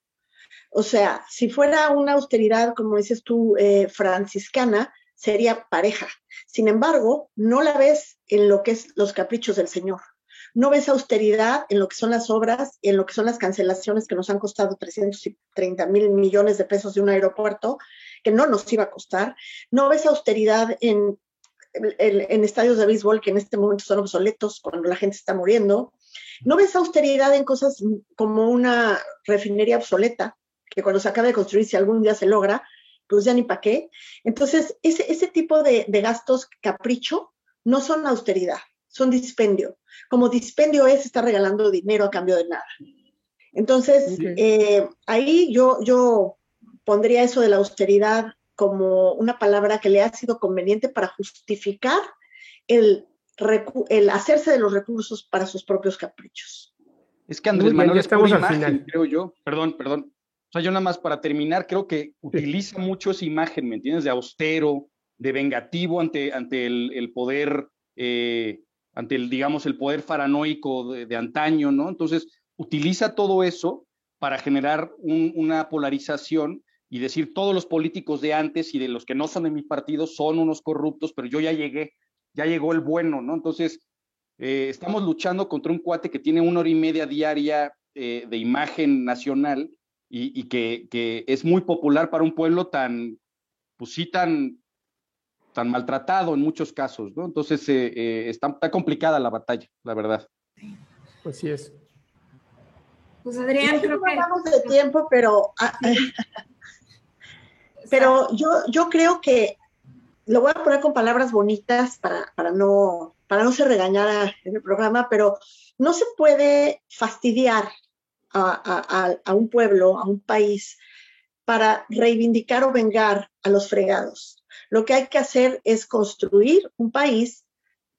O sea, si fuera una austeridad, como dices tú, eh, franciscana, sería pareja. Sin embargo, no la ves en lo que es los caprichos del Señor. No ves austeridad en lo que son las obras, en lo que son las cancelaciones que nos han costado 330 mil millones de pesos de un aeropuerto, que no nos iba a costar. No ves austeridad en en, estadios de béisbol que en este momento son obsoletos cuando la gente está muriendo. No ves austeridad en cosas como una refinería obsoleta, que cuando se acabe de construir, si algún día se logra, pues ya ni para qué. Entonces, ese, ese tipo de, gastos capricho no son austeridad, son dispendio. Como dispendio es estar regalando dinero a cambio de nada. Entonces, eh, ahí yo, yo pondría eso de la austeridad como una palabra que le ha sido conveniente para justificar el, el hacerse de los recursos para sus propios caprichos. Es que Andrés Manuel estamos al final. creo yo. Perdón, perdón. O sea, yo nada más para terminar, creo que utiliza mucho esa imagen, ¿me entiendes? De austero, de vengativo ante, ante el, poder, eh, ante el, digamos, el poder paranoico de, antaño, ¿no? Entonces, utiliza todo eso para generar una polarización y decir todos los políticos de antes y de los que no son de mi partido son unos corruptos, pero yo ya llegué, ya llegó el bueno, ¿no? Entonces, eh, estamos luchando contra un cuate que tiene una hora y media diaria eh, de imagen nacional y, que, es muy popular para un pueblo tan, pues sí, tan, tan maltratado en muchos casos, ¿no? Entonces, eh, está, está, complicada la batalla, la verdad. Así es. Pues Adrián, creo que... Hablamos de tiempo, pero... Ah, pero yo, yo creo que lo voy a poner con palabras bonitas para, para, no, para no ser regañada en el programa, pero no se puede fastidiar a, a, un pueblo, a un país, para reivindicar o vengar a los fregados. Lo que hay que hacer es construir un país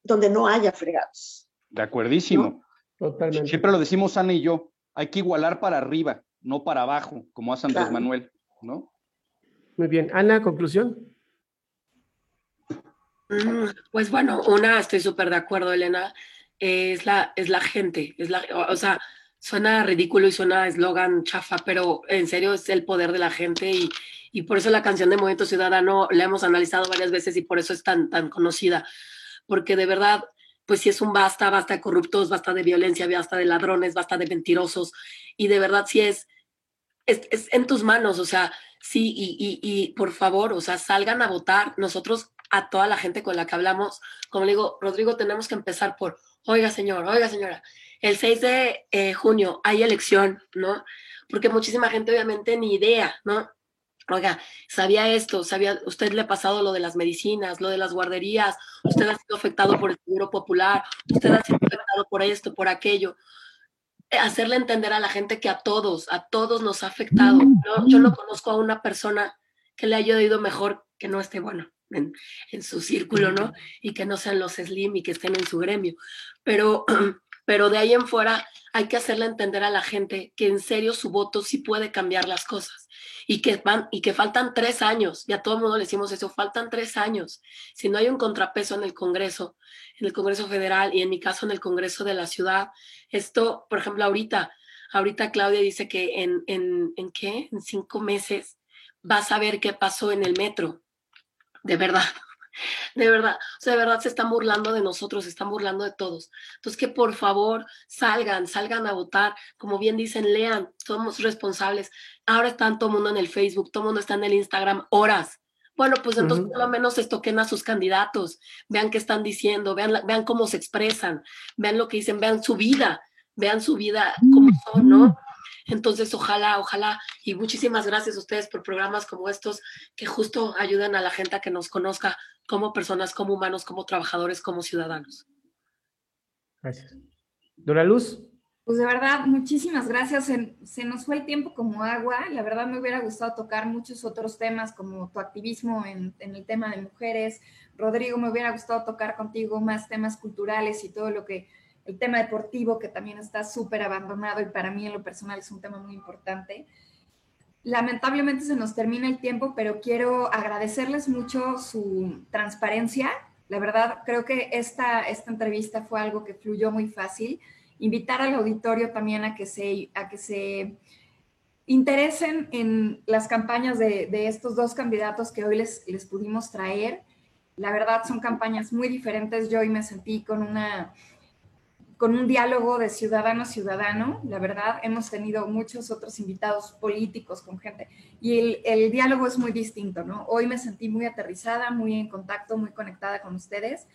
donde no haya fregados. De acuerdísimo. Totalmente. Siempre lo decimos Ana y yo, hay que igualar para arriba, no para abajo, como hace Andrés Manuel, ¿no? Muy bien. Ana, conclusión. Mm, pues bueno, una, estoy súper de acuerdo, Elena, es la, es la gente, es la, o sea, suena ridículo y suena eslogan chafa, pero en serio es el poder de la gente y, y, por eso la canción de Movimiento Ciudadano la hemos analizado varias veces y por eso es tan, tan conocida, porque de verdad, pues si es un basta, basta de corruptos, basta de violencia, basta de ladrones, basta de mentirosos y de verdad si es, es, es en tus manos, o sea, Sí, y, y, por favor, o sea, salgan a votar. Nosotros, a toda la gente con la que hablamos, como le digo, Rodrigo, tenemos que empezar por, oiga señor, oiga señora, el 6 de eh, junio hay elección, ¿no? Porque muchísima gente obviamente ni idea, ¿no? Oiga, sabía esto, sabía, usted le ha pasado lo de las medicinas, lo de las guarderías, usted ha sido afectado por el seguro popular, usted ha sido afectado por esto, por aquello hacerle entender a la gente que a todos, a todos nos ha afectado. Yo no conozco a una persona que le haya ido mejor que no esté, bueno, en, en, su círculo, ¿no? Y que no sean los slim y que estén en su gremio. Pero, pero de ahí en fuera hay que hacerle entender a la gente que en serio su voto sí puede cambiar las cosas y que, van, y que faltan tres años, y a todo el mundo le decimos eso, faltan tres años. Si no hay un contrapeso en el Congreso, en el Congreso Federal y en mi caso en el Congreso de la ciudad, esto, por ejemplo, ahorita, ahorita Claudia dice que en, en, ¿en qué? En cinco meses vas a ver qué pasó en el metro. De verdad, de verdad, o sea, de verdad se están burlando de nosotros, se están burlando de todos. Entonces, que por favor salgan, salgan a votar. Como bien dicen, lean, somos responsables. Ahora están todo el mundo en el Facebook, todo el mundo está en el Instagram, horas. Bueno, pues entonces por lo menos estoquen a sus candidatos, vean qué están diciendo, vean, vean cómo se expresan, vean lo que dicen, vean su vida, vean su vida como son, ¿no? Entonces, ojalá, ojalá, y muchísimas gracias a ustedes por programas como estos que justo ayudan a la gente a que nos conozca como personas, como humanos, como trabajadores, como ciudadanos. Gracias. Dora Luz. Pues de verdad, muchísimas gracias. Se, nos fue el tiempo como agua. La verdad me hubiera gustado tocar muchos otros temas como tu activismo en, en el tema de mujeres. Rodrigo, me hubiera gustado tocar contigo más temas culturales y todo lo que el tema deportivo que también está súper abandonado y para mí en lo personal es un tema muy importante. Lamentablemente se nos termina el tiempo, pero quiero agradecerles mucho su transparencia. La verdad, creo que esta, esta entrevista fue algo que fluyó muy fácil. Invitar al auditorio también a que se, a que se interesen en las campañas de, de estos dos candidatos que hoy les, les pudimos traer. La verdad, son campañas muy diferentes. Yo hoy me sentí con una con un diálogo de ciudadano a ciudadano. La verdad, hemos tenido muchos otros invitados políticos con gente y el, diálogo es muy distinto, ¿no? Hoy me sentí muy aterrizada, muy en contacto, muy conectada con ustedes.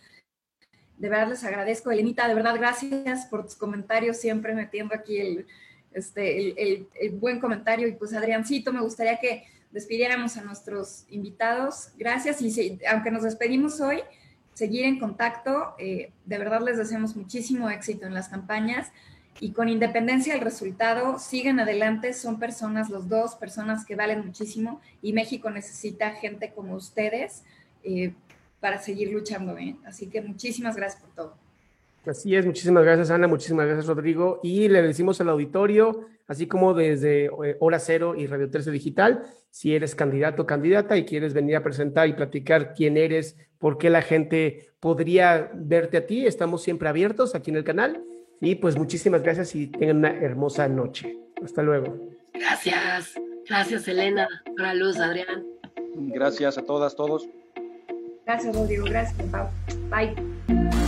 De verdad les agradezco. Elenita, de verdad, gracias por tus comentarios, siempre metiendo aquí el, este, el, buen comentario. Y pues, Adriancito, me gustaría que despidiéramos a nuestros invitados. Gracias y aunque nos despedimos hoy, seguir en contacto. Eh, de verdad les deseamos muchísimo éxito en las campañas y con independencia del resultado, sigan adelante. Son personas, los dos, personas que valen muchísimo y México necesita gente como ustedes eh, para seguir luchando. ¿eh? Así que muchísimas gracias por todo. Así es, muchísimas gracias Ana, muchísimas gracias Rodrigo. Y le decimos al auditorio, así como desde Hora Cero y Radio 13 Digital, si eres candidato o candidata y quieres venir a presentar y platicar quién eres, por qué la gente podría verte a ti, estamos siempre abiertos aquí en el canal. Y pues muchísimas gracias y tengan una hermosa noche. Hasta luego. Gracias. Gracias, Elena. Para Luz, Adrián. Gracias a todas, todos. Gracias, Rodrigo. Gracias, Pau. Bye.